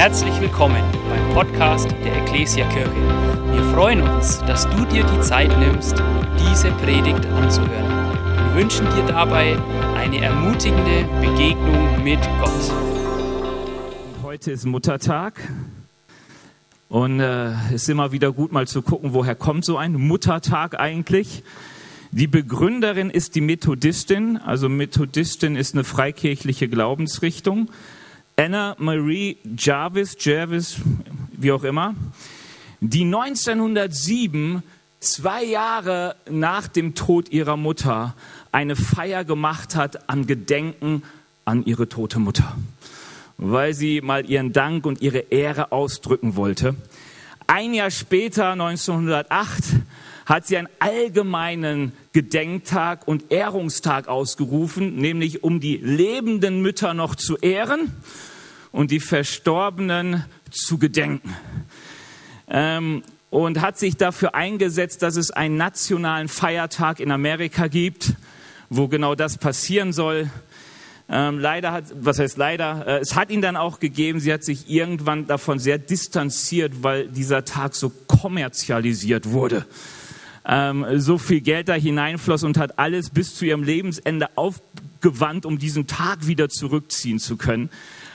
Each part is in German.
Herzlich willkommen beim Podcast der Ecclesia Kirche. Wir freuen uns, dass du dir die Zeit nimmst, diese Predigt anzuhören. Wir wünschen dir dabei eine ermutigende Begegnung mit Gott. Heute ist Muttertag und es äh, ist immer wieder gut mal zu gucken, woher kommt so ein Muttertag eigentlich. Die Begründerin ist die Methodistin, also Methodistin ist eine freikirchliche Glaubensrichtung. Anna Marie Jarvis, Jarvis, wie auch immer, die 1907, zwei Jahre nach dem Tod ihrer Mutter, eine Feier gemacht hat an Gedenken an ihre tote Mutter, weil sie mal ihren Dank und ihre Ehre ausdrücken wollte. Ein Jahr später, 1908, hat sie einen allgemeinen Gedenktag und Ehrungstag ausgerufen, nämlich um die lebenden Mütter noch zu ehren und die Verstorbenen zu gedenken. Ähm, und hat sich dafür eingesetzt, dass es einen nationalen Feiertag in Amerika gibt, wo genau das passieren soll. Ähm, leider hat, was heißt leider, äh, es hat ihn dann auch gegeben, sie hat sich irgendwann davon sehr distanziert, weil dieser Tag so kommerzialisiert wurde. Ähm, so viel Geld da hineinfloss und hat alles bis zu ihrem Lebensende aufgewandt, um diesen Tag wieder zurückziehen zu können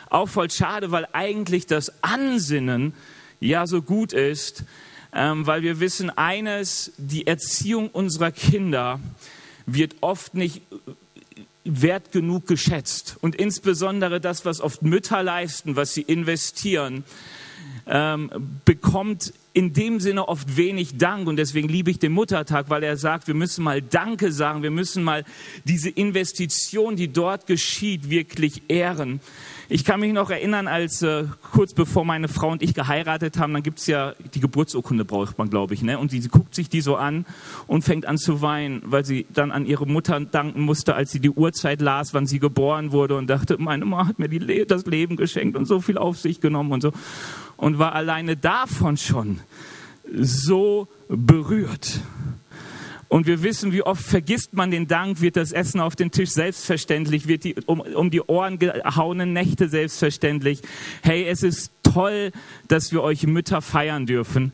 auch voll schade, weil eigentlich das Ansinnen ja so gut ist, ähm, weil wir wissen eines, die Erziehung unserer Kinder wird oft nicht wert genug geschätzt. Und insbesondere das, was oft Mütter leisten, was sie investieren, ähm, bekommt in dem Sinne oft wenig Dank. Und deswegen liebe ich den Muttertag, weil er sagt, wir müssen mal Danke sagen, wir müssen mal diese Investition, die dort geschieht, wirklich ehren. Ich kann mich noch erinnern, als äh, kurz bevor meine Frau und ich geheiratet haben, dann gibt's ja die Geburtsurkunde, braucht man, glaube ich, ne? Und sie, sie guckt sich die so an und fängt an zu weinen, weil sie dann an ihre Mutter danken musste, als sie die Uhrzeit las, wann sie geboren wurde und dachte, meine Mama hat mir die, das Leben geschenkt und so viel auf sich genommen und so. Und war alleine davon schon so berührt. Und wir wissen, wie oft vergisst man den Dank, wird das Essen auf den Tisch selbstverständlich, wird die um, um die Ohren gehauenen Nächte selbstverständlich. Hey, es ist toll, dass wir euch Mütter feiern dürfen.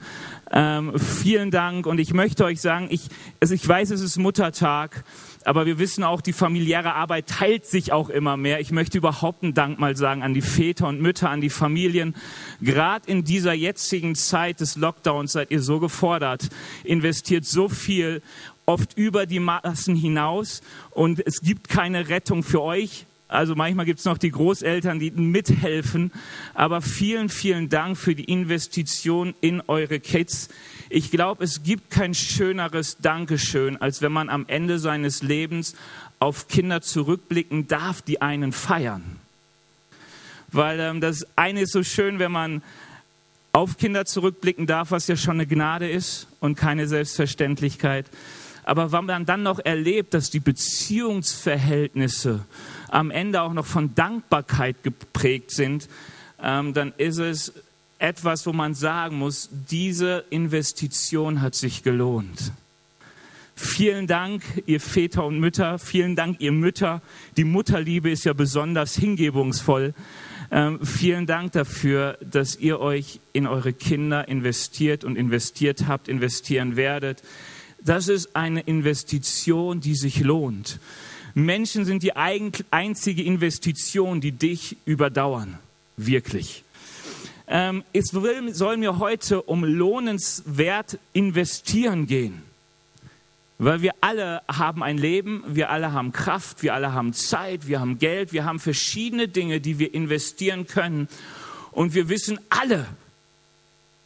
Ähm, vielen Dank und ich möchte euch sagen, ich, also ich weiß, es ist Muttertag, aber wir wissen auch, die familiäre Arbeit teilt sich auch immer mehr. Ich möchte überhaupt einen Dank mal sagen an die Väter und Mütter, an die Familien. Gerade in dieser jetzigen Zeit des Lockdowns seid ihr so gefordert, investiert so viel, oft über die Maßen hinaus und es gibt keine Rettung für euch. Also manchmal gibt es noch die Großeltern, die mithelfen. Aber vielen, vielen Dank für die Investition in eure Kids. Ich glaube, es gibt kein schöneres Dankeschön, als wenn man am Ende seines Lebens auf Kinder zurückblicken darf, die einen feiern. Weil ähm, das eine ist so schön, wenn man auf Kinder zurückblicken darf, was ja schon eine Gnade ist und keine Selbstverständlichkeit. Aber wenn man dann noch erlebt, dass die Beziehungsverhältnisse am Ende auch noch von Dankbarkeit geprägt sind, ähm, dann ist es etwas, wo man sagen muss, diese Investition hat sich gelohnt. Vielen Dank, ihr Väter und Mütter. Vielen Dank, ihr Mütter. Die Mutterliebe ist ja besonders hingebungsvoll. Ähm, vielen Dank dafür, dass ihr euch in eure Kinder investiert und investiert habt, investieren werdet. Das ist eine Investition, die sich lohnt. Menschen sind die einzige Investition, die dich überdauern. Wirklich. Ähm, es soll mir heute um lohnenswert investieren gehen. Weil wir alle haben ein Leben, wir alle haben Kraft, wir alle haben Zeit, wir haben Geld, wir haben verschiedene Dinge, die wir investieren können. Und wir wissen alle,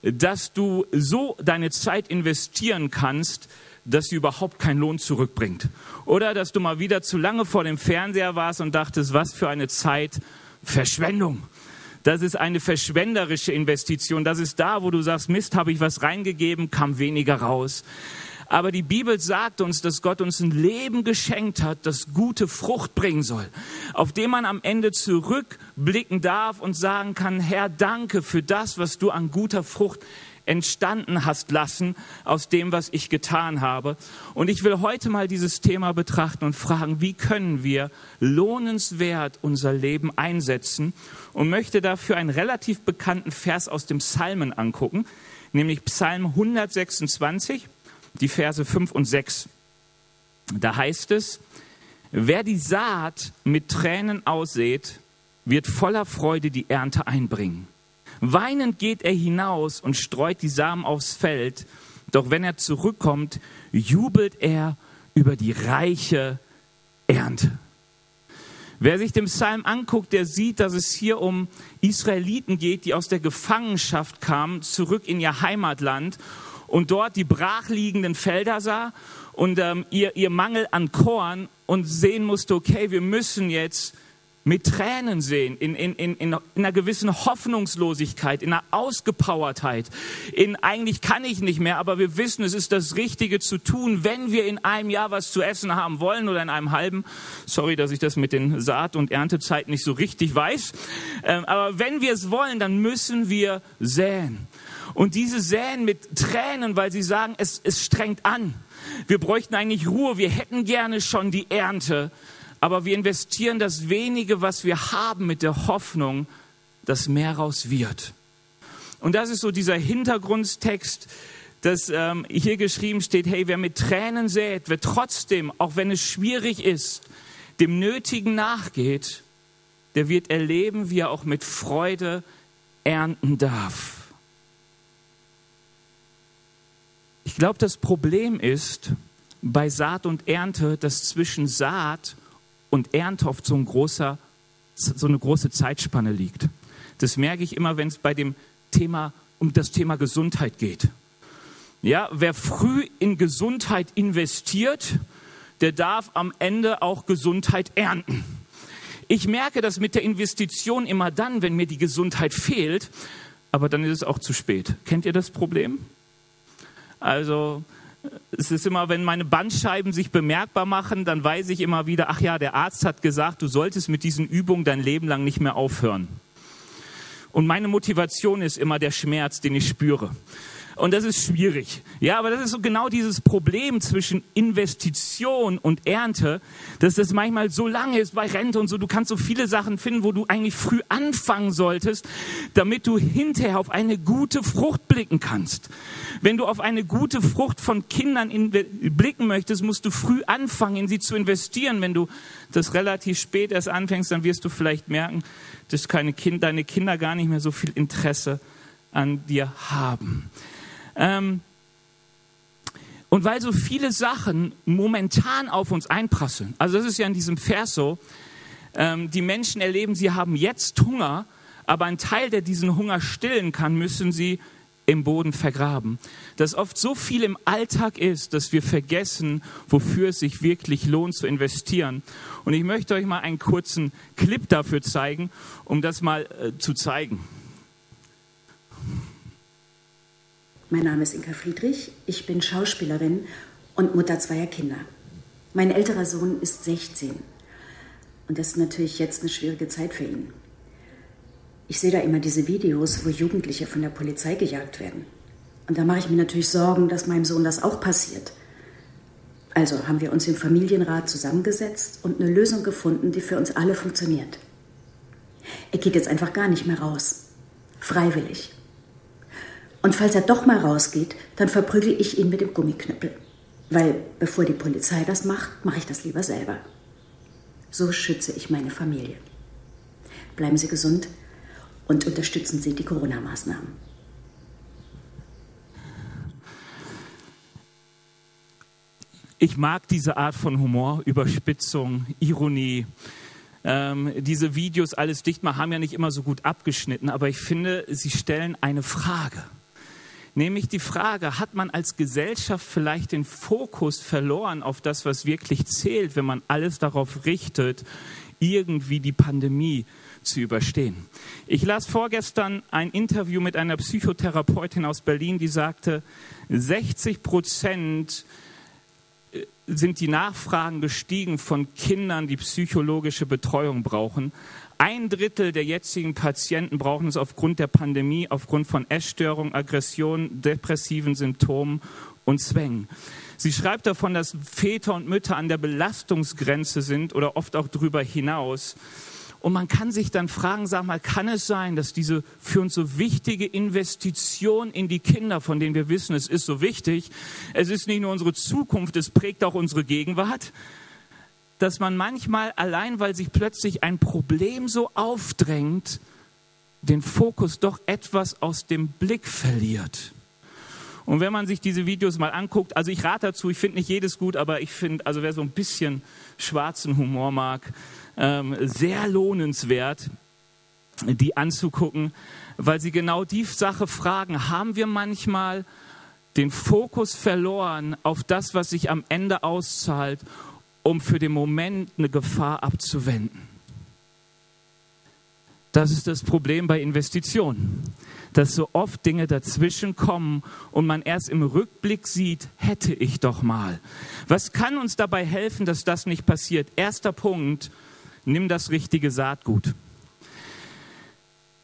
dass du so deine Zeit investieren kannst, dass sie überhaupt keinen Lohn zurückbringt. Oder dass du mal wieder zu lange vor dem Fernseher warst und dachtest, was für eine Zeit Verschwendung. Das ist eine verschwenderische Investition. Das ist da, wo du sagst, Mist, habe ich was reingegeben, kam weniger raus. Aber die Bibel sagt uns, dass Gott uns ein Leben geschenkt hat, das gute Frucht bringen soll, auf dem man am Ende zurückblicken darf und sagen kann, Herr, danke für das, was du an guter Frucht entstanden hast lassen aus dem, was ich getan habe. Und ich will heute mal dieses Thema betrachten und fragen, wie können wir lohnenswert unser Leben einsetzen und möchte dafür einen relativ bekannten Vers aus dem Psalmen angucken, nämlich Psalm 126, die Verse 5 und 6. Da heißt es, wer die Saat mit Tränen aussät, wird voller Freude die Ernte einbringen. Weinend geht er hinaus und streut die Samen aufs Feld, doch wenn er zurückkommt, jubelt er über die reiche Ernte. Wer sich den Psalm anguckt, der sieht, dass es hier um Israeliten geht, die aus der Gefangenschaft kamen, zurück in ihr Heimatland und dort die brachliegenden Felder sah und ähm, ihr, ihr Mangel an Korn und sehen musste, okay, wir müssen jetzt mit Tränen sehen, in, in, in, in einer gewissen Hoffnungslosigkeit, in einer Ausgepowertheit, in eigentlich kann ich nicht mehr, aber wir wissen, es ist das Richtige zu tun, wenn wir in einem Jahr was zu essen haben wollen oder in einem halben. Sorry, dass ich das mit den Saat- und Erntezeiten nicht so richtig weiß. Ähm, aber wenn wir es wollen, dann müssen wir säen. Und diese säen mit Tränen, weil sie sagen, es, es strengt an. Wir bräuchten eigentlich Ruhe, wir hätten gerne schon die Ernte aber wir investieren das wenige, was wir haben, mit der Hoffnung, dass mehr raus wird. Und das ist so dieser Hintergrundtext, dass ähm, hier geschrieben steht, hey, wer mit Tränen sät, wer trotzdem, auch wenn es schwierig ist, dem Nötigen nachgeht, der wird erleben, wie er auch mit Freude ernten darf. Ich glaube, das Problem ist bei Saat und Ernte, dass zwischen Saat und Ernte oft so, ein großer, so eine große Zeitspanne liegt. Das merke ich immer, wenn es bei dem Thema um das Thema Gesundheit geht. Ja, wer früh in Gesundheit investiert, der darf am Ende auch Gesundheit ernten. Ich merke das mit der Investition immer dann, wenn mir die Gesundheit fehlt, aber dann ist es auch zu spät. Kennt ihr das Problem? Also es ist immer, wenn meine Bandscheiben sich bemerkbar machen, dann weiß ich immer wieder, ach ja, der Arzt hat gesagt, du solltest mit diesen Übungen dein Leben lang nicht mehr aufhören. Und meine Motivation ist immer der Schmerz, den ich spüre. Und das ist schwierig. Ja, aber das ist so genau dieses Problem zwischen Investition und Ernte, dass das manchmal so lange ist bei Rente und so. Du kannst so viele Sachen finden, wo du eigentlich früh anfangen solltest, damit du hinterher auf eine gute Frucht blicken kannst. Wenn du auf eine gute Frucht von Kindern blicken möchtest, musst du früh anfangen, in sie zu investieren. Wenn du das relativ spät erst anfängst, dann wirst du vielleicht merken, dass kind, deine Kinder gar nicht mehr so viel Interesse an dir haben. Ähm, und weil so viele Sachen momentan auf uns einprasseln, also das ist ja in diesem Vers so, ähm, die Menschen erleben, sie haben jetzt Hunger, aber ein Teil, der diesen Hunger stillen kann, müssen sie im Boden vergraben. Dass oft so viel im Alltag ist, dass wir vergessen, wofür es sich wirklich lohnt zu investieren. Und ich möchte euch mal einen kurzen Clip dafür zeigen, um das mal äh, zu zeigen. Mein Name ist Inka Friedrich, ich bin Schauspielerin und Mutter zweier Kinder. Mein älterer Sohn ist 16 und das ist natürlich jetzt eine schwierige Zeit für ihn. Ich sehe da immer diese Videos, wo Jugendliche von der Polizei gejagt werden. Und da mache ich mir natürlich Sorgen, dass meinem Sohn das auch passiert. Also haben wir uns im Familienrat zusammengesetzt und eine Lösung gefunden, die für uns alle funktioniert. Er geht jetzt einfach gar nicht mehr raus. Freiwillig. Und falls er doch mal rausgeht, dann verprügel ich ihn mit dem Gummiknüppel. Weil bevor die Polizei das macht, mache ich das lieber selber. So schütze ich meine Familie. Bleiben Sie gesund und unterstützen Sie die Corona-Maßnahmen. Ich mag diese Art von Humor, Überspitzung, Ironie. Ähm, diese Videos alles dicht machen, haben ja nicht immer so gut abgeschnitten, aber ich finde, sie stellen eine Frage. Nämlich die Frage, hat man als Gesellschaft vielleicht den Fokus verloren auf das, was wirklich zählt, wenn man alles darauf richtet, irgendwie die Pandemie zu überstehen. Ich las vorgestern ein Interview mit einer Psychotherapeutin aus Berlin, die sagte, 60 Prozent äh, sind die Nachfragen gestiegen von Kindern, die psychologische Betreuung brauchen. Ein Drittel der jetzigen Patienten brauchen es aufgrund der Pandemie, aufgrund von Essstörungen, Aggressionen, depressiven Symptomen und Zwängen. Sie schreibt davon, dass Väter und Mütter an der Belastungsgrenze sind oder oft auch darüber hinaus. Und man kann sich dann fragen, sag mal, kann es sein, dass diese für uns so wichtige Investition in die Kinder, von denen wir wissen, es ist so wichtig, es ist nicht nur unsere Zukunft, es prägt auch unsere Gegenwart, dass man manchmal allein, weil sich plötzlich ein Problem so aufdrängt, den Fokus doch etwas aus dem Blick verliert. Und wenn man sich diese Videos mal anguckt, also ich rate dazu, ich finde nicht jedes gut, aber ich finde, also wer so ein bisschen schwarzen Humor mag, ähm, sehr lohnenswert, die anzugucken, weil sie genau die Sache fragen, haben wir manchmal den Fokus verloren auf das, was sich am Ende auszahlt, um für den Moment eine Gefahr abzuwenden. Das ist das Problem bei Investitionen, dass so oft Dinge dazwischen kommen und man erst im Rückblick sieht, hätte ich doch mal. Was kann uns dabei helfen, dass das nicht passiert? Erster Punkt, nimm das richtige Saatgut.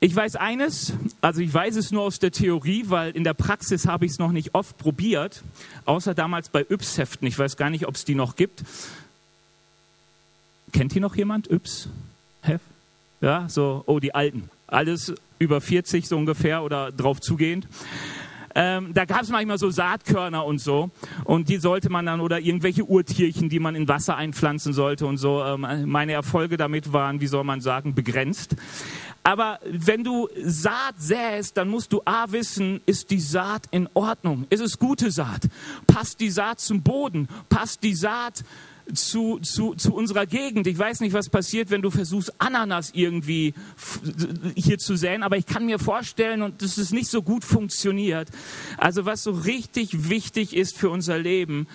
Ich weiß eines, also ich weiß es nur aus der Theorie, weil in der Praxis habe ich es noch nicht oft probiert, außer damals bei Yps-Heften. Ich weiß gar nicht, ob es die noch gibt. Kennt hier noch jemand Yps? Heft? Ja, so, oh, die Alten. Alles über 40 so ungefähr oder drauf zugehend. Ähm, da gab es manchmal so Saatkörner und so. Und die sollte man dann, oder irgendwelche Urtierchen, die man in Wasser einpflanzen sollte und so. Ähm, meine Erfolge damit waren, wie soll man sagen, begrenzt. Aber wenn du Saat säst, dann musst du A wissen, ist die Saat in Ordnung? Ist es gute Saat? Passt die Saat zum Boden? Passt die Saat zu, zu, zu unserer Gegend. Ich weiß nicht, was passiert, wenn du versuchst, Ananas irgendwie hier zu säen, aber ich kann mir vorstellen, und dass es nicht so gut funktioniert. Also was so richtig wichtig ist für unser Leben,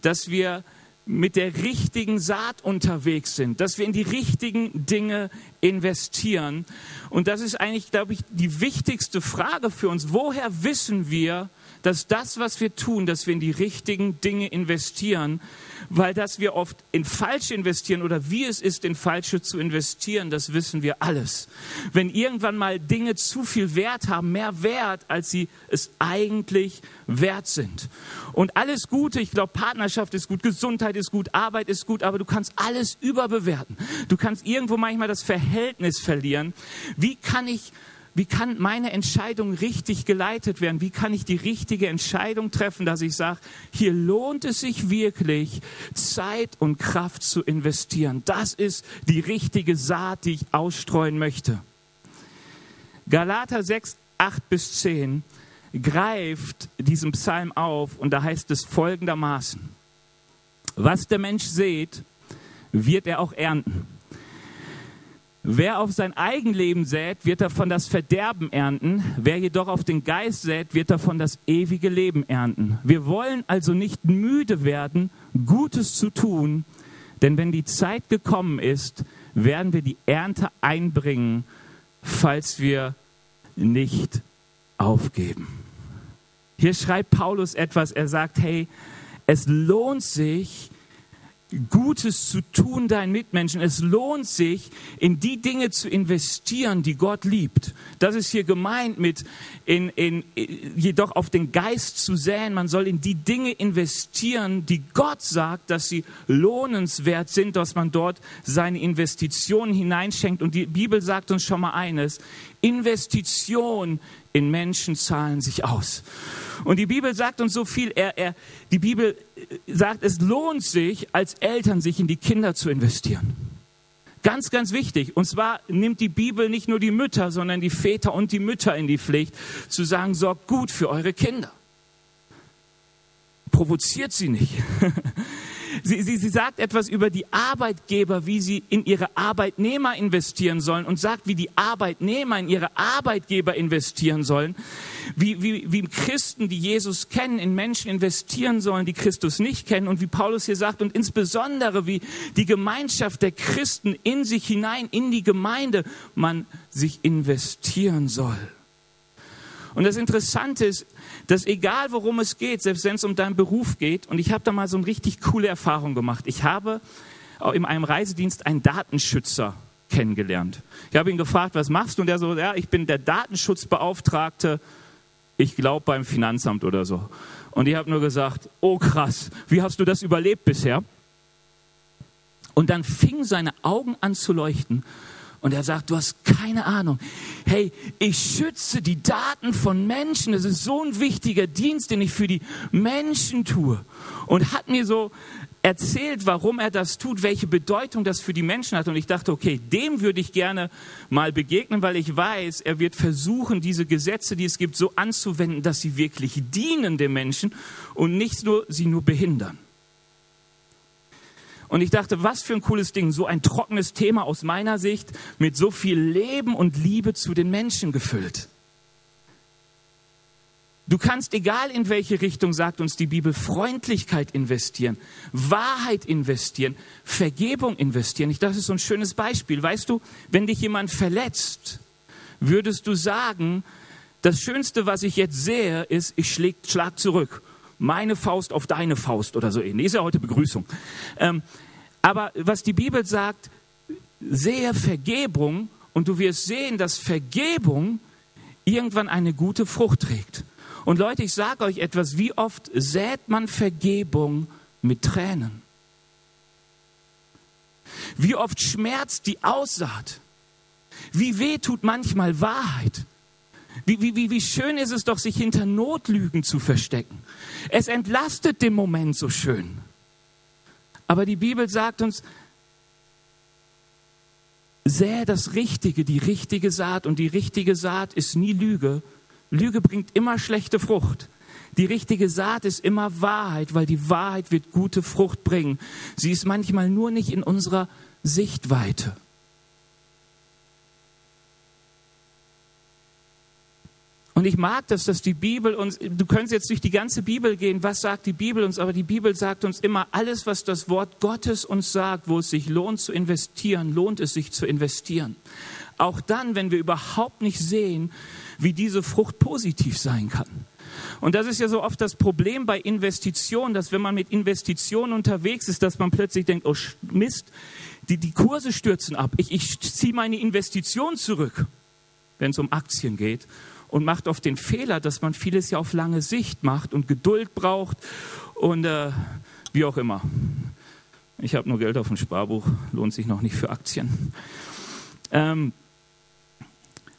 dass wir mit der richtigen Saat unterwegs sind, dass wir in die richtigen Dinge investieren. Und das ist eigentlich, glaube ich, die wichtigste Frage für uns. Woher wissen wir, dass das, was wir tun, dass wir in die richtigen Dinge investieren? weil dass wir oft in falsche investieren oder wie es ist, in falsche zu investieren, das wissen wir alles. Wenn irgendwann mal Dinge zu viel Wert haben, mehr Wert, als sie es eigentlich wert sind. Und alles Gute, ich glaube, Partnerschaft ist gut, Gesundheit ist gut, Arbeit ist gut, aber du kannst alles überbewerten. Du kannst irgendwo manchmal das Verhältnis verlieren. Wie kann ich wie kann meine Entscheidung richtig geleitet werden? Wie kann ich die richtige Entscheidung treffen, dass ich sage, hier lohnt es sich wirklich, Zeit und Kraft zu investieren. Das ist die richtige Saat, die ich ausstreuen möchte. Galater 6, 8 bis 10 greift diesen Psalm auf und da heißt es folgendermaßen, was der Mensch sät, wird er auch ernten. Wer auf sein Eigenleben sät, wird davon das Verderben ernten. Wer jedoch auf den Geist sät, wird davon das ewige Leben ernten. Wir wollen also nicht müde werden, Gutes zu tun, denn wenn die Zeit gekommen ist, werden wir die Ernte einbringen, falls wir nicht aufgeben. Hier schreibt Paulus etwas, er sagt, hey, es lohnt sich, Gutes zu tun deinen Mitmenschen. Es lohnt sich, in die Dinge zu investieren, die Gott liebt. Das ist hier gemeint mit, in, in, jedoch auf den Geist zu säen. Man soll in die Dinge investieren, die Gott sagt, dass sie lohnenswert sind, dass man dort seine Investitionen hineinschenkt. Und die Bibel sagt uns schon mal eines. Investition in Menschen zahlen sich aus. Und die Bibel sagt uns so viel. Er, er, die Bibel sagt, es lohnt sich, als Eltern sich in die Kinder zu investieren. Ganz, ganz wichtig. Und zwar nimmt die Bibel nicht nur die Mütter, sondern die Väter und die Mütter in die Pflicht, zu sagen, sorgt gut für eure Kinder. Provoziert sie nicht. Sie, sie, sie sagt etwas über die Arbeitgeber, wie sie in ihre Arbeitnehmer investieren sollen und sagt, wie die Arbeitnehmer in ihre Arbeitgeber investieren sollen, wie, wie, wie Christen, die Jesus kennen, in Menschen investieren sollen, die Christus nicht kennen und wie Paulus hier sagt und insbesondere wie die Gemeinschaft der Christen in sich hinein, in die Gemeinde, man sich investieren soll. Und das Interessante ist, dass egal worum es geht, selbst wenn es um deinen Beruf geht, und ich habe da mal so eine richtig coole Erfahrung gemacht. Ich habe in einem Reisedienst einen Datenschützer kennengelernt. Ich habe ihn gefragt, was machst du? Und er so, ja, ich bin der Datenschutzbeauftragte, ich glaube beim Finanzamt oder so. Und ich habe nur gesagt, oh krass, wie hast du das überlebt bisher? Und dann fingen seine Augen an zu leuchten und er sagt, du hast keine Ahnung. Hey, ich schütze die Daten von Menschen. Das ist so ein wichtiger Dienst, den ich für die Menschen tue. Und hat mir so erzählt, warum er das tut, welche Bedeutung das für die Menschen hat. Und ich dachte, okay, dem würde ich gerne mal begegnen, weil ich weiß, er wird versuchen, diese Gesetze, die es gibt, so anzuwenden, dass sie wirklich dienen den Menschen und nicht nur sie nur behindern. Und ich dachte, was für ein cooles Ding, so ein trockenes Thema aus meiner Sicht mit so viel Leben und Liebe zu den Menschen gefüllt. Du kannst, egal in welche Richtung, sagt uns die Bibel, Freundlichkeit investieren, Wahrheit investieren, Vergebung investieren. Ich, das ist so ein schönes Beispiel. Weißt du, wenn dich jemand verletzt, würdest du sagen, das Schönste, was ich jetzt sehe, ist, ich schlag zurück meine Faust auf deine Faust oder so ähnlich. Ist ja heute Begrüßung. Ähm, aber was die Bibel sagt, sehe Vergebung und du wirst sehen, dass Vergebung irgendwann eine gute Frucht trägt. Und Leute, ich sage euch etwas, wie oft sät man Vergebung mit Tränen? Wie oft schmerzt die Aussaat? Wie weh tut manchmal Wahrheit? Wie, wie, wie, schön ist es doch, sich hinter Notlügen zu verstecken. Es entlastet den Moment so schön. Aber die Bibel sagt uns, sähe das Richtige, die richtige Saat. Und die richtige Saat ist nie Lüge. Lüge bringt immer schlechte Frucht. Die richtige Saat ist immer Wahrheit, weil die Wahrheit wird gute Frucht bringen. Sie ist manchmal nur nicht in unserer Sichtweite. Und ich mag das, dass die Bibel uns, du könntest jetzt durch die ganze Bibel gehen, was sagt die Bibel uns, aber die Bibel sagt uns immer, alles, was das Wort Gottes uns sagt, wo es sich lohnt zu investieren, lohnt es sich zu investieren. Auch dann, wenn wir überhaupt nicht sehen, wie diese Frucht positiv sein kann. Und das ist ja so oft das Problem bei Investitionen, dass wenn man mit Investitionen unterwegs ist, dass man plötzlich denkt, oh Mist, die, die Kurse stürzen ab, ich, ich ziehe meine Investition zurück, wenn es um Aktien geht und macht oft den Fehler, dass man vieles ja auf lange Sicht macht und Geduld braucht und äh, wie auch immer. Ich habe nur Geld auf dem Sparbuch, lohnt sich noch nicht für Aktien. Ähm,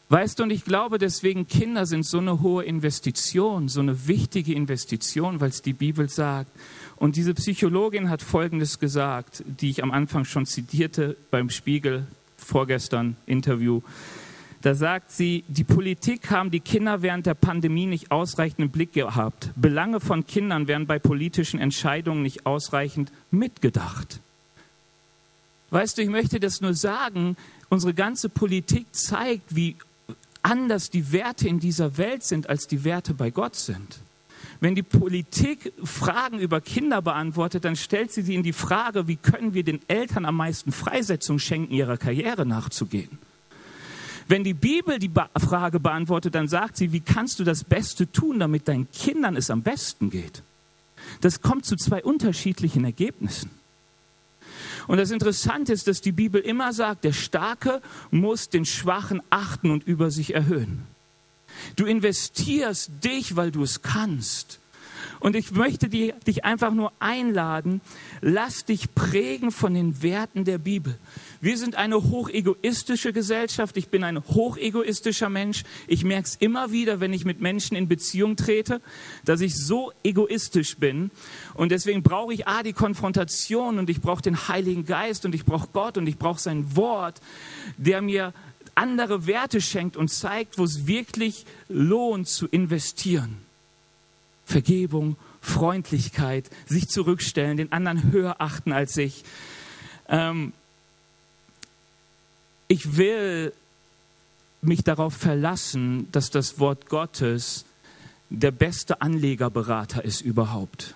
weißt du, und ich glaube deswegen, Kinder sind so eine hohe Investition, so eine wichtige Investition, weil es die Bibel sagt. Und diese Psychologin hat Folgendes gesagt, die ich am Anfang schon zitierte beim Spiegel vorgestern Interview. Da sagt sie, die Politik haben die Kinder während der Pandemie nicht ausreichend im Blick gehabt. Belange von Kindern werden bei politischen Entscheidungen nicht ausreichend mitgedacht. Weißt du, ich möchte das nur sagen, unsere ganze Politik zeigt, wie anders die Werte in dieser Welt sind, als die Werte bei Gott sind. Wenn die Politik Fragen über Kinder beantwortet, dann stellt sie sie in die Frage, wie können wir den Eltern am meisten Freisetzung schenken, ihrer Karriere nachzugehen. Wenn die Bibel die Frage beantwortet, dann sagt sie, wie kannst du das Beste tun, damit deinen Kindern es am besten geht? Das kommt zu zwei unterschiedlichen Ergebnissen. Und das Interessante ist, dass die Bibel immer sagt, der Starke muss den Schwachen achten und über sich erhöhen. Du investierst dich, weil du es kannst. Und ich möchte dich einfach nur einladen, lass dich prägen von den Werten der Bibel. Wir sind eine hochegoistische Gesellschaft. Ich bin ein hochegoistischer Mensch. Ich merke es immer wieder, wenn ich mit Menschen in Beziehung trete, dass ich so egoistisch bin. Und deswegen brauche ich A, die Konfrontation und ich brauche den Heiligen Geist und ich brauche Gott und ich brauche sein Wort, der mir andere Werte schenkt und zeigt, wo es wirklich lohnt zu investieren. Vergebung, Freundlichkeit, sich zurückstellen, den anderen höher achten als sich. Ähm, ich will mich darauf verlassen, dass das Wort Gottes der beste Anlegerberater ist überhaupt.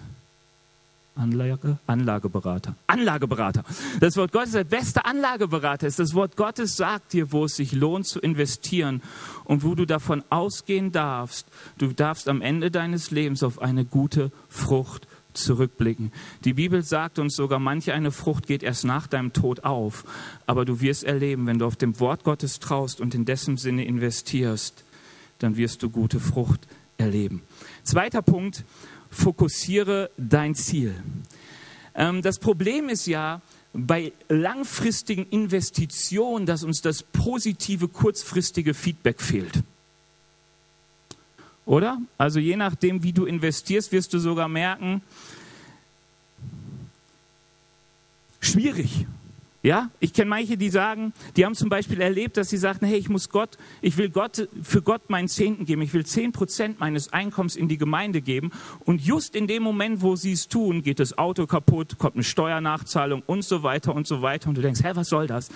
Anlage, Anlageberater. Anlageberater. Das Wort Gottes, der beste Anlageberater ist. Das Wort Gottes sagt dir, wo es sich lohnt zu investieren und wo du davon ausgehen darfst, du darfst am Ende deines Lebens auf eine gute Frucht zurückblicken. Die Bibel sagt uns sogar, manche eine Frucht geht erst nach deinem Tod auf. Aber du wirst erleben, wenn du auf dem Wort Gottes traust und in dessen Sinne investierst, dann wirst du gute Frucht erleben. Zweiter Punkt, fokussiere dein Ziel. Ähm, das Problem ist ja, bei langfristigen Investitionen, dass uns das positive, kurzfristige Feedback fehlt. Oder? Also je nachdem, wie du investierst, wirst du sogar merken, schwierig. Ja, ich kenne manche, die sagen, die haben zum Beispiel erlebt, dass sie sagten, hey, ich muss Gott, ich will Gott, für Gott meinen Zehnten geben, ich will zehn Prozent meines Einkommens in die Gemeinde geben. Und just in dem Moment, wo sie es tun, geht das Auto kaputt, kommt eine Steuernachzahlung und so weiter und so weiter. Und du denkst, hä, was soll das?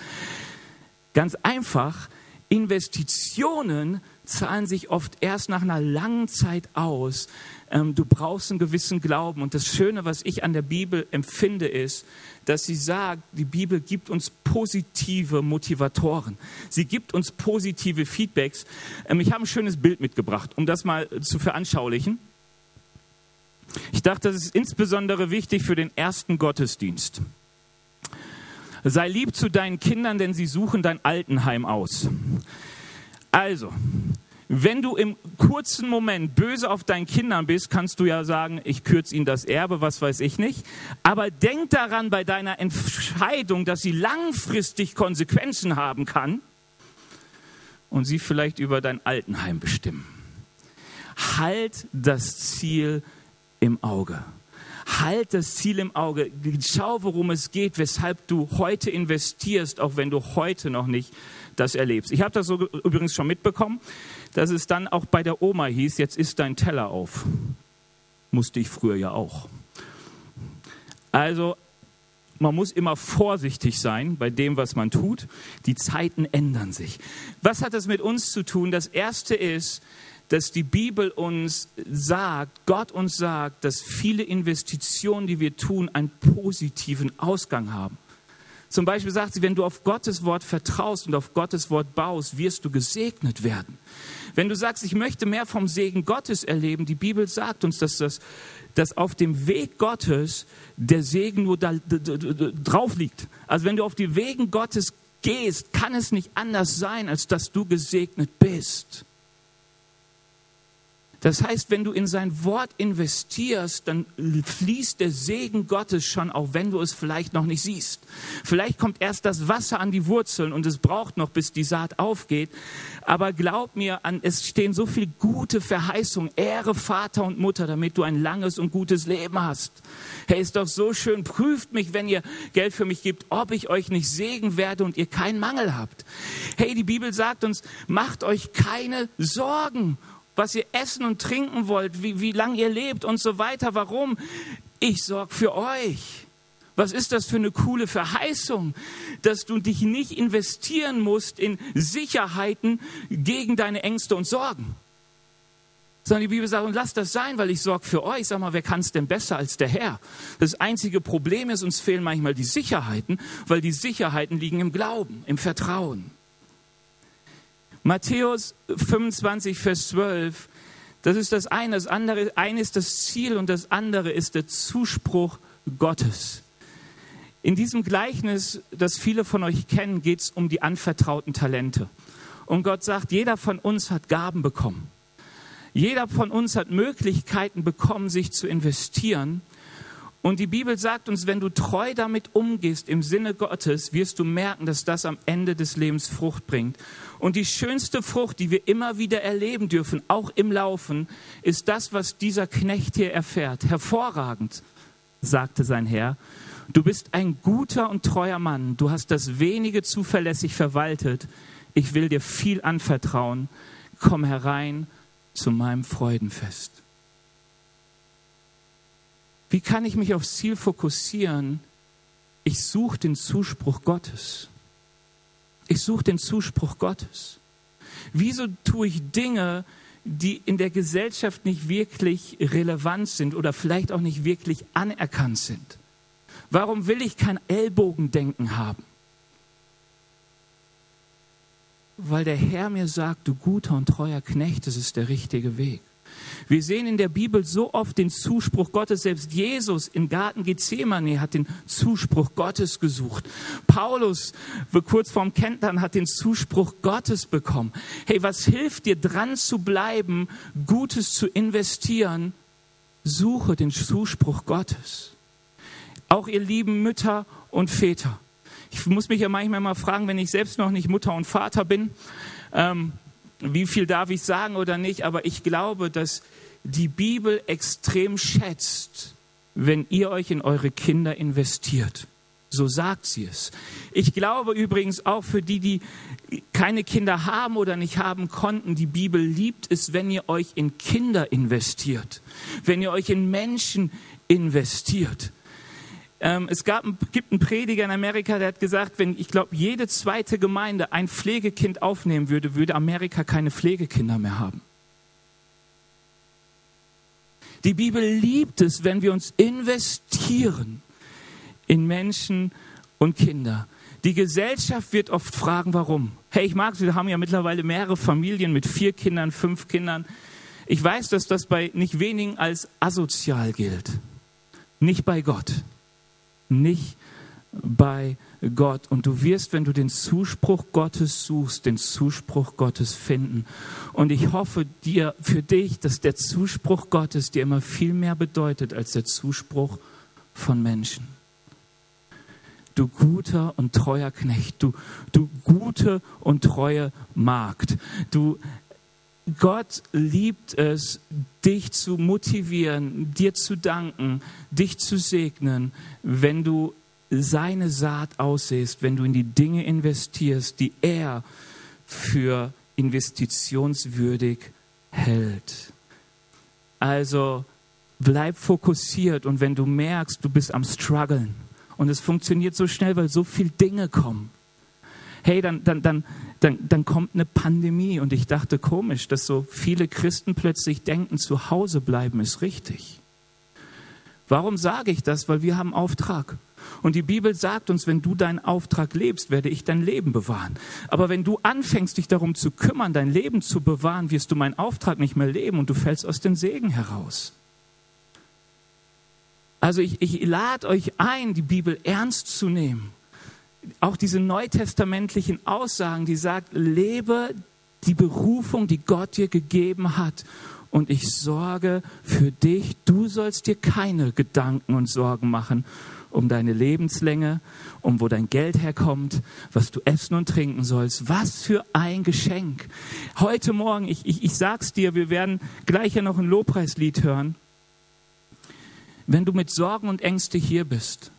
Ganz einfach, Investitionen zahlen sich oft erst nach einer langen Zeit aus. Ähm, du brauchst einen gewissen Glauben. Und das Schöne, was ich an der Bibel empfinde, ist, dass sie sagt, die Bibel gibt uns positive Motivatoren. Sie gibt uns positive Feedbacks. Ähm, ich habe ein schönes Bild mitgebracht, um das mal zu veranschaulichen. Ich dachte, das ist insbesondere wichtig für den ersten Gottesdienst. Sei lieb zu deinen Kindern, denn sie suchen dein Altenheim aus. Also, wenn du im kurzen Moment böse auf deinen Kindern bist, kannst du ja sagen, ich kürze ihnen das Erbe, was weiß ich nicht. Aber denk daran bei deiner Entscheidung, dass sie langfristig Konsequenzen haben kann und sie vielleicht über dein Altenheim bestimmen. Halt das Ziel im Auge. Halt das Ziel im Auge. Schau, worum es geht, weshalb du heute investierst, auch wenn du heute noch nicht das erlebst. Ich habe das so übrigens schon mitbekommen, dass es dann auch bei der Oma hieß, jetzt isst dein Teller auf. Musste ich früher ja auch. Also man muss immer vorsichtig sein bei dem, was man tut. Die Zeiten ändern sich. Was hat das mit uns zu tun? Das Erste ist, dass die Bibel uns sagt, Gott uns sagt, dass viele Investitionen, die wir tun, einen positiven Ausgang haben. Zum Beispiel sagt sie, wenn du auf Gottes Wort vertraust und auf Gottes Wort baust, wirst du gesegnet werden. Wenn du sagst, ich möchte mehr vom Segen Gottes erleben, die Bibel sagt uns, dass das dass auf dem Weg Gottes der Segen nur da, drauf liegt. Also wenn du auf die Wegen Gottes gehst, kann es nicht anders sein, als dass du gesegnet bist. Das heißt, wenn du in sein Wort investierst, dann fließt der Segen Gottes schon, auch wenn du es vielleicht noch nicht siehst. Vielleicht kommt erst das Wasser an die Wurzeln und es braucht noch, bis die Saat aufgeht. Aber glaub mir, an, es stehen so viele gute Verheißungen. Ehre Vater und Mutter, damit du ein langes und gutes Leben hast. Hey, ist doch so schön. Prüft mich, wenn ihr Geld für mich gebt, ob ich euch nicht segen werde und ihr keinen Mangel habt. Hey, die Bibel sagt uns, macht euch keine Sorgen was ihr essen und trinken wollt, wie, wie lange ihr lebt und so weiter. Warum? Ich sorge für euch. Was ist das für eine coole Verheißung, dass du dich nicht investieren musst in Sicherheiten gegen deine Ängste und Sorgen? Sondern die Bibel sagt, und lasst das sein, weil ich sorge für euch. Sag mal, wer kann es denn besser als der Herr? Das einzige Problem ist, uns fehlen manchmal die Sicherheiten, weil die Sicherheiten liegen im Glauben, im Vertrauen. Matthäus 25, Vers 12, das ist das eine. Das andere, eine ist das Ziel und das andere ist der Zuspruch Gottes. In diesem Gleichnis, das viele von euch kennen, geht es um die anvertrauten Talente. Und Gott sagt, jeder von uns hat Gaben bekommen. Jeder von uns hat Möglichkeiten bekommen, sich zu investieren. Und die Bibel sagt uns, wenn du treu damit umgehst im Sinne Gottes, wirst du merken, dass das am Ende des Lebens Frucht bringt. Und die schönste Frucht, die wir immer wieder erleben dürfen, auch im Laufen, ist das, was dieser Knecht hier erfährt. Hervorragend, sagte sein Herr. Du bist ein guter und treuer Mann. Du hast das wenige zuverlässig verwaltet. Ich will dir viel anvertrauen. Komm herein zu meinem Freudenfest. Wie kann ich mich aufs Ziel fokussieren? Ich suche den Zuspruch Gottes. Ich suche den Zuspruch Gottes. Wieso tue ich Dinge, die in der Gesellschaft nicht wirklich relevant sind oder vielleicht auch nicht wirklich anerkannt sind? Warum will ich kein Ellbogendenken haben? Weil der Herr mir sagt, du guter und treuer Knecht, das ist der richtige Weg. Wir sehen in der Bibel so oft den Zuspruch Gottes. Selbst Jesus im Garten Gethsemane hat den Zuspruch Gottes gesucht. Paulus, kurz vorm Kentern, hat den Zuspruch Gottes bekommen. Hey, was hilft dir dran zu bleiben, Gutes zu investieren? Suche den Zuspruch Gottes. Auch ihr lieben Mütter und Väter. Ich muss mich ja manchmal mal fragen, wenn ich selbst noch nicht Mutter und Vater bin, ähm, wie viel darf ich sagen oder nicht, aber ich glaube, dass die Bibel extrem schätzt, wenn ihr euch in eure Kinder investiert. So sagt sie es. Ich glaube übrigens auch für die, die keine Kinder haben oder nicht haben konnten, die Bibel liebt es, wenn ihr euch in Kinder investiert, wenn ihr euch in Menschen investiert. Ähm, es gab, gibt einen Prediger in Amerika, der hat gesagt, wenn, ich glaube, jede zweite Gemeinde ein Pflegekind aufnehmen würde, würde Amerika keine Pflegekinder mehr haben. Die Bibel liebt es, wenn wir uns investieren in Menschen und Kinder. Die Gesellschaft wird oft fragen, warum. Hey, ich mag wir haben ja mittlerweile mehrere Familien mit vier Kindern, fünf Kindern. Ich weiß, dass das bei nicht wenigen als asozial gilt. Nicht bei Gott nicht bei Gott. Und du wirst, wenn du den Zuspruch Gottes suchst, den Zuspruch Gottes finden. Und ich hoffe dir für dich, dass der Zuspruch Gottes dir immer viel mehr bedeutet als der Zuspruch von Menschen. Du guter und treuer Knecht, du, du gute und treue Magd, du Gott liebt es, dich zu motivieren, dir zu danken, dich zu segnen, wenn du seine Saat aussehst, wenn du in die Dinge investierst, die er für investitionswürdig hält. Also bleib fokussiert und wenn du merkst, du bist am struggeln und es funktioniert so schnell, weil so viele Dinge kommen, hey, dann, dann, dann, dann, dann kommt eine Pandemie. Und ich dachte, komisch, dass so viele Christen plötzlich denken, zu Hause bleiben ist richtig. Warum sage ich das? Weil wir haben Auftrag. Und die Bibel sagt uns, wenn du deinen Auftrag lebst, werde ich dein Leben bewahren. Aber wenn du anfängst, dich darum zu kümmern, dein Leben zu bewahren, wirst du meinen Auftrag nicht mehr leben und du fällst aus dem Segen heraus. Also ich, ich lade euch ein, die Bibel ernst zu nehmen auch diese neutestamentlichen Aussagen, die sagt, lebe die Berufung, die Gott dir gegeben hat. Und ich sorge für dich. Du sollst dir keine Gedanken und Sorgen machen um deine Lebenslänge, um wo dein Geld herkommt, was du essen und trinken sollst. Was für ein Geschenk. Heute Morgen, ich, ich, ich sag's dir, wir werden gleich ja noch ein Lobpreislied hören. Wenn du mit Sorgen und Ängste hier bist,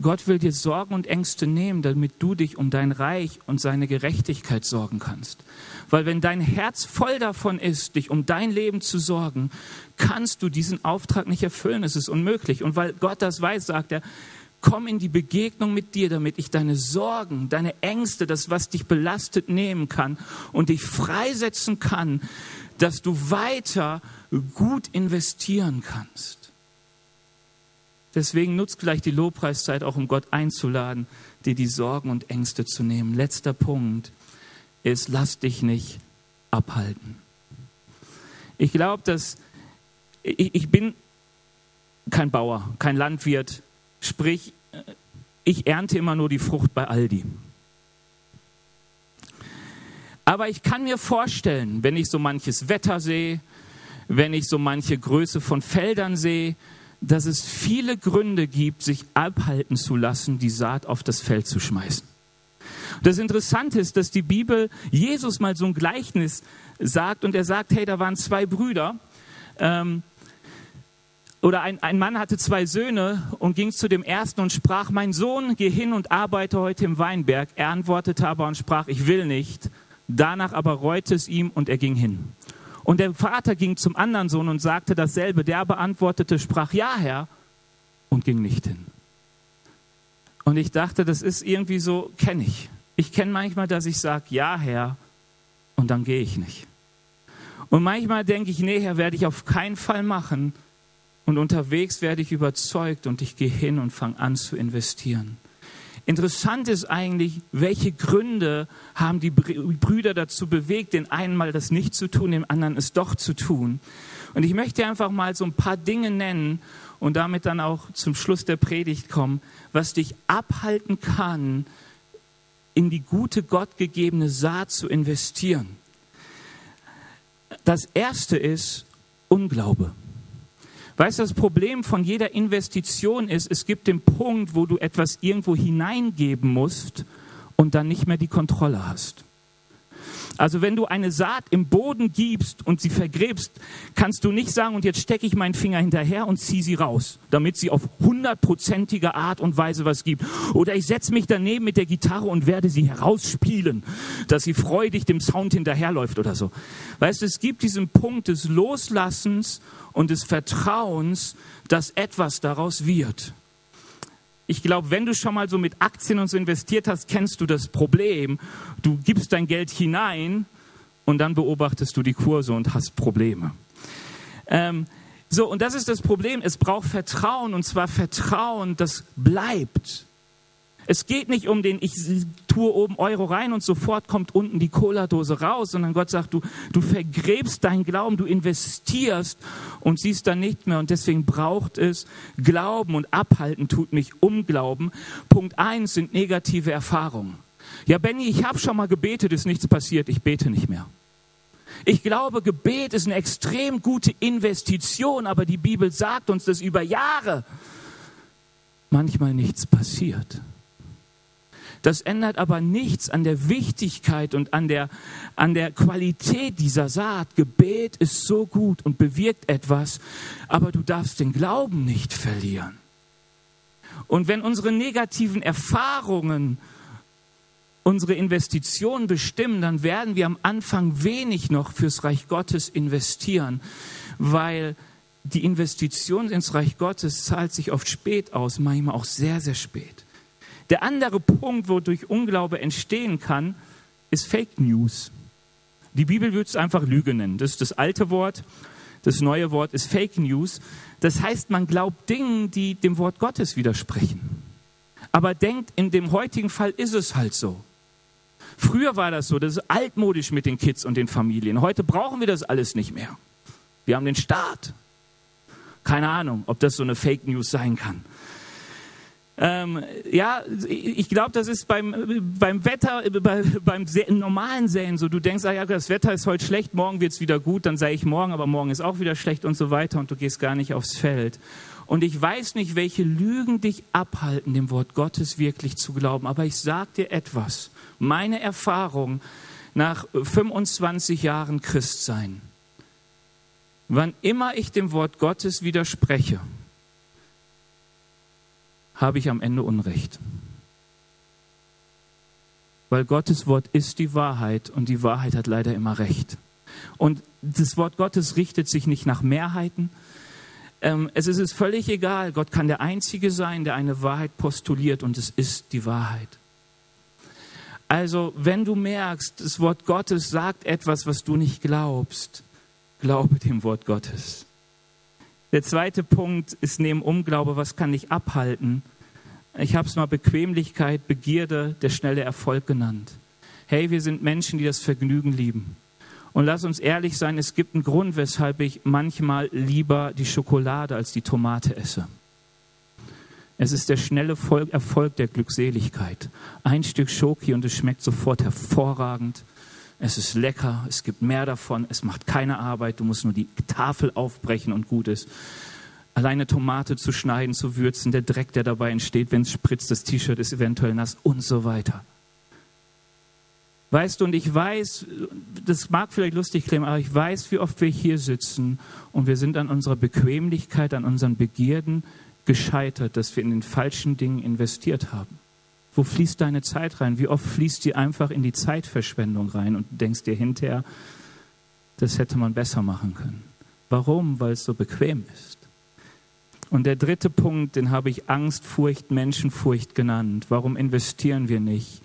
Gott will dir Sorgen und Ängste nehmen, damit du dich um dein Reich und seine Gerechtigkeit sorgen kannst. Weil wenn dein Herz voll davon ist, dich um dein Leben zu sorgen, kannst du diesen Auftrag nicht erfüllen. Es ist unmöglich. Und weil Gott das weiß, sagt er, komm in die Begegnung mit dir, damit ich deine Sorgen, deine Ängste, das, was dich belastet, nehmen kann und dich freisetzen kann, dass du weiter gut investieren kannst. Deswegen nutzt gleich die Lobpreiszeit auch, um Gott einzuladen, dir die Sorgen und Ängste zu nehmen. Letzter Punkt ist, lass dich nicht abhalten. Ich glaube, dass ich, ich bin kein Bauer, kein Landwirt, sprich, ich ernte immer nur die Frucht bei Aldi. Aber ich kann mir vorstellen, wenn ich so manches Wetter sehe, wenn ich so manche Größe von Feldern sehe, dass es viele Gründe gibt, sich abhalten zu lassen, die Saat auf das Feld zu schmeißen. Das Interessante ist, dass die Bibel Jesus mal so ein Gleichnis sagt und er sagt, hey, da waren zwei Brüder. Ähm, oder ein, ein Mann hatte zwei Söhne und ging zu dem ersten und sprach, mein Sohn, geh hin und arbeite heute im Weinberg. Er antwortete aber und sprach, ich will nicht. Danach aber reute es ihm und er ging hin. Und der Vater ging zum anderen Sohn und sagte dasselbe. Der beantwortete, sprach, ja, Herr, und ging nicht hin. Und ich dachte, das ist irgendwie so, kenne ich. Ich kenne manchmal, dass ich sage, ja, Herr, und dann gehe ich nicht. Und manchmal denke ich, nee, Herr, werde ich auf keinen Fall machen. Und unterwegs werde ich überzeugt und ich gehe hin und fange an zu investieren. Interessant ist eigentlich, welche Gründe haben die Brüder dazu bewegt, den einen mal das nicht zu tun, dem anderen es doch zu tun. Und ich möchte einfach mal so ein paar Dinge nennen und damit dann auch zum Schluss der Predigt kommen, was dich abhalten kann, in die gute Gott gegebene Saat zu investieren. Das erste ist Unglaube. Weißt du, das Problem von jeder Investition ist, es gibt den Punkt, wo du etwas irgendwo hineingeben musst und dann nicht mehr die Kontrolle hast. Also wenn du eine Saat im Boden gibst und sie vergräbst, kannst du nicht sagen, und jetzt stecke ich meinen Finger hinterher und ziehe sie raus, damit sie auf hundertprozentige Art und Weise was gibt. Oder ich setze mich daneben mit der Gitarre und werde sie herausspielen, dass sie freudig dem Sound hinterherläuft oder so. Weißt du, es gibt diesen Punkt des Loslassens und des Vertrauens, dass etwas daraus wird. Ich glaube, wenn du schon mal so mit Aktien und so investiert hast, kennst du das Problem. Du gibst dein Geld hinein und dann beobachtest du die Kurse und hast Probleme. Ähm, so, und das ist das Problem. Es braucht Vertrauen und zwar Vertrauen, das bleibt. Es geht nicht um den, ich tue oben Euro rein und sofort kommt unten die Cola-Dose raus, sondern Gott sagt, du, du vergräbst deinen Glauben, du investierst und siehst dann nicht mehr. Und deswegen braucht es Glauben und abhalten tut mich Unglauben. Punkt eins sind negative Erfahrungen. Ja, Benny, ich habe schon mal gebetet, ist nichts passiert, ich bete nicht mehr. Ich glaube, Gebet ist eine extrem gute Investition, aber die Bibel sagt uns, dass über Jahre manchmal nichts passiert. Das ändert aber nichts an der Wichtigkeit und an der, an der Qualität dieser Saat. Gebet ist so gut und bewirkt etwas, aber du darfst den Glauben nicht verlieren. Und wenn unsere negativen Erfahrungen unsere Investitionen bestimmen, dann werden wir am Anfang wenig noch fürs Reich Gottes investieren, weil die Investition ins Reich Gottes zahlt sich oft spät aus, manchmal auch sehr, sehr spät. Der andere Punkt, wodurch Unglaube entstehen kann, ist Fake News. Die Bibel würde es einfach Lüge nennen. Das ist das alte Wort. Das neue Wort ist Fake News. Das heißt, man glaubt Dingen, die dem Wort Gottes widersprechen. Aber denkt, in dem heutigen Fall ist es halt so. Früher war das so, das ist altmodisch mit den Kids und den Familien. Heute brauchen wir das alles nicht mehr. Wir haben den Staat. Keine Ahnung, ob das so eine Fake News sein kann. Ähm, ja, ich glaube, das ist beim, beim Wetter, bei, beim normalen Säen so. Du denkst, ah ja, das Wetter ist heute schlecht, morgen wird es wieder gut, dann sei ich morgen, aber morgen ist auch wieder schlecht und so weiter und du gehst gar nicht aufs Feld. Und ich weiß nicht, welche Lügen dich abhalten, dem Wort Gottes wirklich zu glauben, aber ich sage dir etwas. Meine Erfahrung nach 25 Jahren Christsein. Wann immer ich dem Wort Gottes widerspreche, habe ich am Ende Unrecht. Weil Gottes Wort ist die Wahrheit und die Wahrheit hat leider immer Recht. Und das Wort Gottes richtet sich nicht nach Mehrheiten. Ähm, es ist völlig egal. Gott kann der Einzige sein, der eine Wahrheit postuliert und es ist die Wahrheit. Also, wenn du merkst, das Wort Gottes sagt etwas, was du nicht glaubst, glaube dem Wort Gottes. Der zweite Punkt ist neben Unglaube, was kann dich abhalten? Ich habe es mal Bequemlichkeit, Begierde, der schnelle Erfolg genannt. Hey, wir sind Menschen, die das Vergnügen lieben. Und lass uns ehrlich sein, es gibt einen Grund, weshalb ich manchmal lieber die Schokolade als die Tomate esse. Es ist der schnelle Erfolg der Glückseligkeit. Ein Stück Schoki und es schmeckt sofort hervorragend. Es ist lecker, es gibt mehr davon, es macht keine Arbeit, du musst nur die Tafel aufbrechen und gut ist. Alleine Tomate zu schneiden, zu würzen, der Dreck, der dabei entsteht, wenn es spritzt, das T-Shirt ist eventuell nass und so weiter. Weißt du, und ich weiß, das mag vielleicht lustig klingen, aber ich weiß, wie oft wir hier sitzen und wir sind an unserer Bequemlichkeit, an unseren Begierden gescheitert, dass wir in den falschen Dingen investiert haben. Wo fließt deine Zeit rein? Wie oft fließt die einfach in die Zeitverschwendung rein und denkst dir hinterher, das hätte man besser machen können. Warum? Weil es so bequem ist. Und der dritte Punkt, den habe ich Angst, Furcht, Menschenfurcht genannt. Warum investieren wir nicht?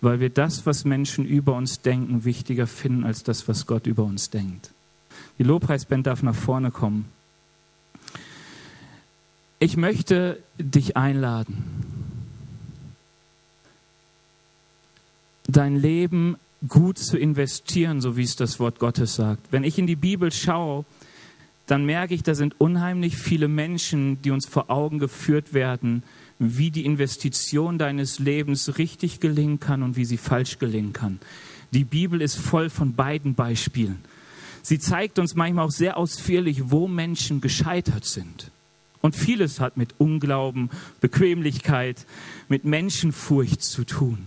Weil wir das, was Menschen über uns denken, wichtiger finden als das, was Gott über uns denkt. Die Lobpreisband darf nach vorne kommen. Ich möchte dich einladen, dein Leben gut zu investieren, so wie es das Wort Gottes sagt. Wenn ich in die Bibel schaue, dann merke ich, da sind unheimlich viele Menschen, die uns vor Augen geführt werden, wie die Investition deines Lebens richtig gelingen kann und wie sie falsch gelingen kann. Die Bibel ist voll von beiden Beispielen. Sie zeigt uns manchmal auch sehr ausführlich, wo Menschen gescheitert sind. Und vieles hat mit Unglauben, Bequemlichkeit, mit Menschenfurcht zu tun.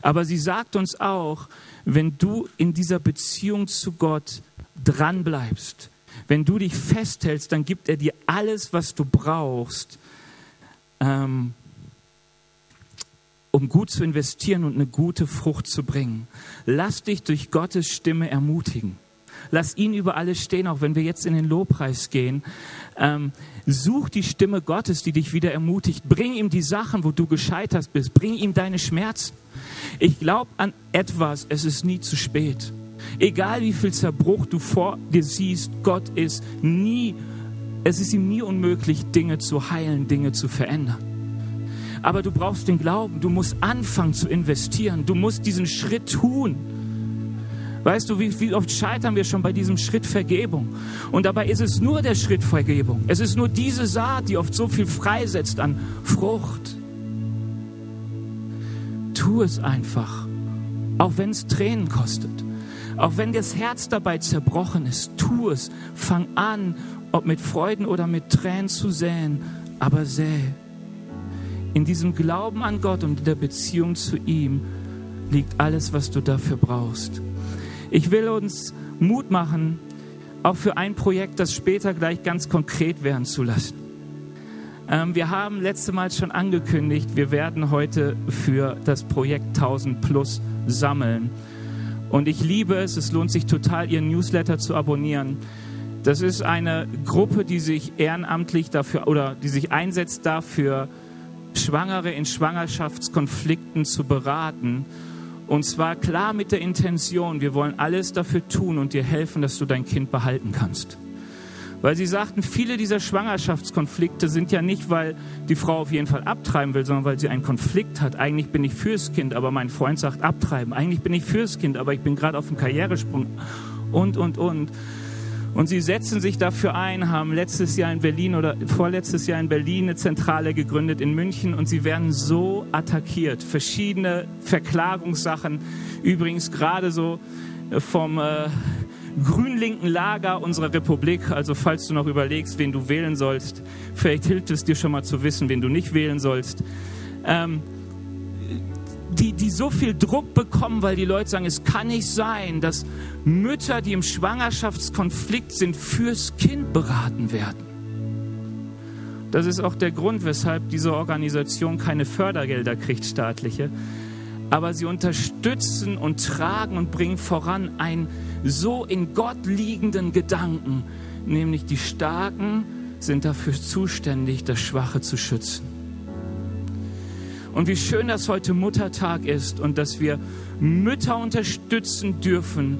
Aber sie sagt uns auch, wenn du in dieser Beziehung zu Gott dranbleibst, wenn du dich festhältst, dann gibt er dir alles, was du brauchst, ähm, um gut zu investieren und eine gute Frucht zu bringen. Lass dich durch Gottes Stimme ermutigen. Lass ihn über alles stehen, auch wenn wir jetzt in den Lobpreis gehen. Ähm, such die Stimme Gottes, die dich wieder ermutigt. Bring ihm die Sachen, wo du gescheitert bist. Bring ihm deine Schmerzen. Ich glaube an etwas, es ist nie zu spät. Egal wie viel Zerbruch du vor dir siehst, Gott ist nie, es ist ihm nie unmöglich, Dinge zu heilen, Dinge zu verändern. Aber du brauchst den Glauben, du musst anfangen zu investieren, du musst diesen Schritt tun. Weißt du, wie, wie, oft scheitern wir schon bei diesem Schritt Vergebung? Und dabei ist es nur der Schritt Vergebung. Es ist nur diese Saat, die oft so viel freisetzt an Frucht. Tu es einfach, auch wenn es Tränen kostet. Auch wenn das Herz dabei zerbrochen ist, tu es. Fang an, ob mit Freuden oder mit Tränen zu säen, aber säe. In diesem Glauben an Gott und in der Beziehung zu ihm liegt alles, was du dafür brauchst. Ich will uns Mut machen, auch für ein Projekt, das später gleich ganz konkret werden zu lassen. Ähm, wir haben letzte Mal schon angekündigt, wir werden heute für das Projekt 1000 Plus sammeln. Und ich liebe es, es lohnt sich total, Ihren Newsletter zu abonnieren. Das ist eine Gruppe, die sich ehrenamtlich dafür oder die sich einsetzt dafür, Schwangere in Schwangerschaftskonflikten zu beraten. Und zwar klar mit der Intention, wir wollen alles dafür tun und dir helfen, dass du dein Kind behalten kannst. Weil sie sagten, viele dieser Schwangerschaftskonflikte sind ja nicht, weil die Frau auf jeden Fall abtreiben will, sondern weil sie einen Konflikt hat. Eigentlich bin ich fürs Kind, aber mein Freund sagt abtreiben. Eigentlich bin ich fürs Kind, aber ich bin gerade auf dem Karrieresprung. Und, und, und. Und sie setzen sich dafür ein, haben letztes Jahr in Berlin oder vorletztes Jahr in Berlin eine Zentrale gegründet in München und sie werden so attackiert. Verschiedene Verklagungssachen, übrigens gerade so vom äh, grünlinken Lager unserer Republik. Also falls du noch überlegst, wen du wählen sollst, vielleicht hilft es dir schon mal zu wissen, wen du nicht wählen sollst. Ähm, die, die so viel Druck bekommen, weil die Leute sagen, es kann nicht sein, dass Mütter, die im Schwangerschaftskonflikt sind, fürs Kind beraten werden. Das ist auch der Grund, weshalb diese Organisation keine Fördergelder kriegt, staatliche. Aber sie unterstützen und tragen und bringen voran einen so in Gott liegenden Gedanken, nämlich die Starken sind dafür zuständig, das Schwache zu schützen. Und wie schön, dass heute Muttertag ist und dass wir Mütter unterstützen dürfen,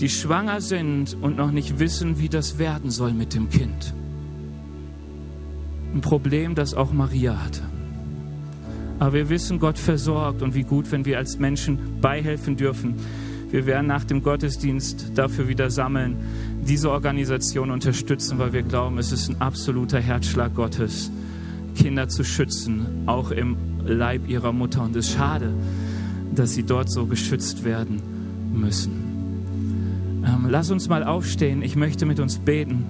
die schwanger sind und noch nicht wissen, wie das werden soll mit dem Kind. Ein Problem, das auch Maria hatte. Aber wir wissen, Gott versorgt und wie gut, wenn wir als Menschen beihelfen dürfen. Wir werden nach dem Gottesdienst dafür wieder sammeln, diese Organisation unterstützen, weil wir glauben, es ist ein absoluter Herzschlag Gottes, Kinder zu schützen, auch im Leib ihrer Mutter. Und es ist schade, dass sie dort so geschützt werden müssen. Ähm, lass uns mal aufstehen. Ich möchte mit uns beten.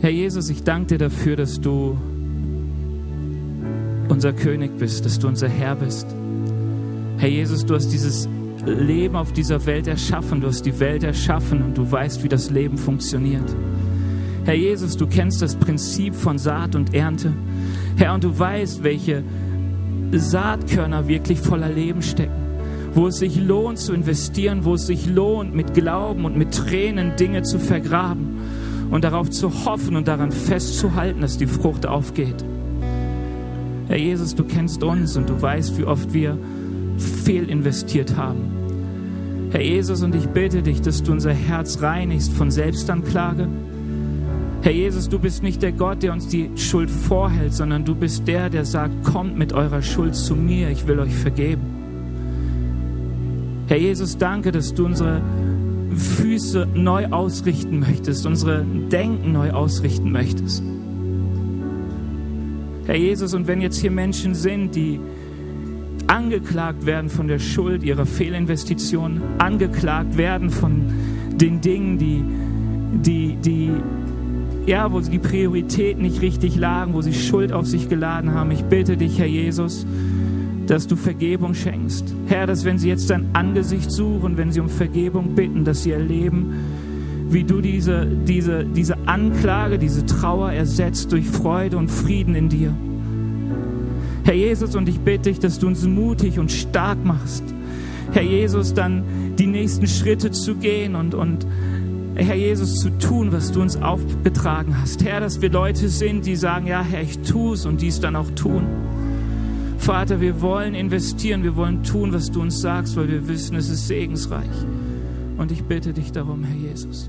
Herr Jesus, ich danke dir dafür, dass du unser König bist, dass du unser Herr bist. Herr Jesus, du hast dieses Leben auf dieser Welt erschaffen, du hast die Welt erschaffen und du weißt, wie das Leben funktioniert. Herr Jesus, du kennst das Prinzip von Saat und Ernte. Herr, und du weißt, welche Saatkörner wirklich voller Leben stecken. Wo es sich lohnt zu investieren, wo es sich lohnt, mit Glauben und mit Tränen Dinge zu vergraben und darauf zu hoffen und daran festzuhalten, dass die Frucht aufgeht. Herr Jesus, du kennst uns und du weißt, wie oft wir fehlinvestiert haben. Herr Jesus, und ich bitte dich, dass du unser Herz reinigst von Selbstanklage, Herr Jesus, du bist nicht der Gott, der uns die Schuld vorhält, sondern du bist der, der sagt, kommt mit eurer Schuld zu mir, ich will euch vergeben. Herr Jesus, danke, dass du unsere Füße neu ausrichten möchtest, unsere Denken neu ausrichten möchtest. Herr Jesus, und wenn jetzt hier Menschen sind, die angeklagt werden von der Schuld ihrer Fehlinvestitionen, angeklagt werden von den Dingen, die, die, die, ja, wo die Prioritäten nicht richtig lagen, wo sie Schuld auf sich geladen haben. Ich bitte dich, Herr Jesus, dass du Vergebung schenkst. Herr, dass wenn sie jetzt dein Angesicht suchen, wenn sie um Vergebung bitten, dass sie erleben, wie du diese, diese, diese Anklage, diese Trauer ersetzt durch Freude und Frieden in dir. Herr Jesus, und ich bitte dich, dass du uns mutig und stark machst. Herr Jesus, dann die nächsten Schritte zu gehen und, und Herr Jesus, zu tun, was du uns aufgetragen hast. Herr, dass wir Leute sind, die sagen, ja, Herr, ich tue es und dies dann auch tun. Vater, wir wollen investieren, wir wollen tun, was du uns sagst, weil wir wissen, es ist segensreich. Und ich bitte dich darum, Herr Jesus.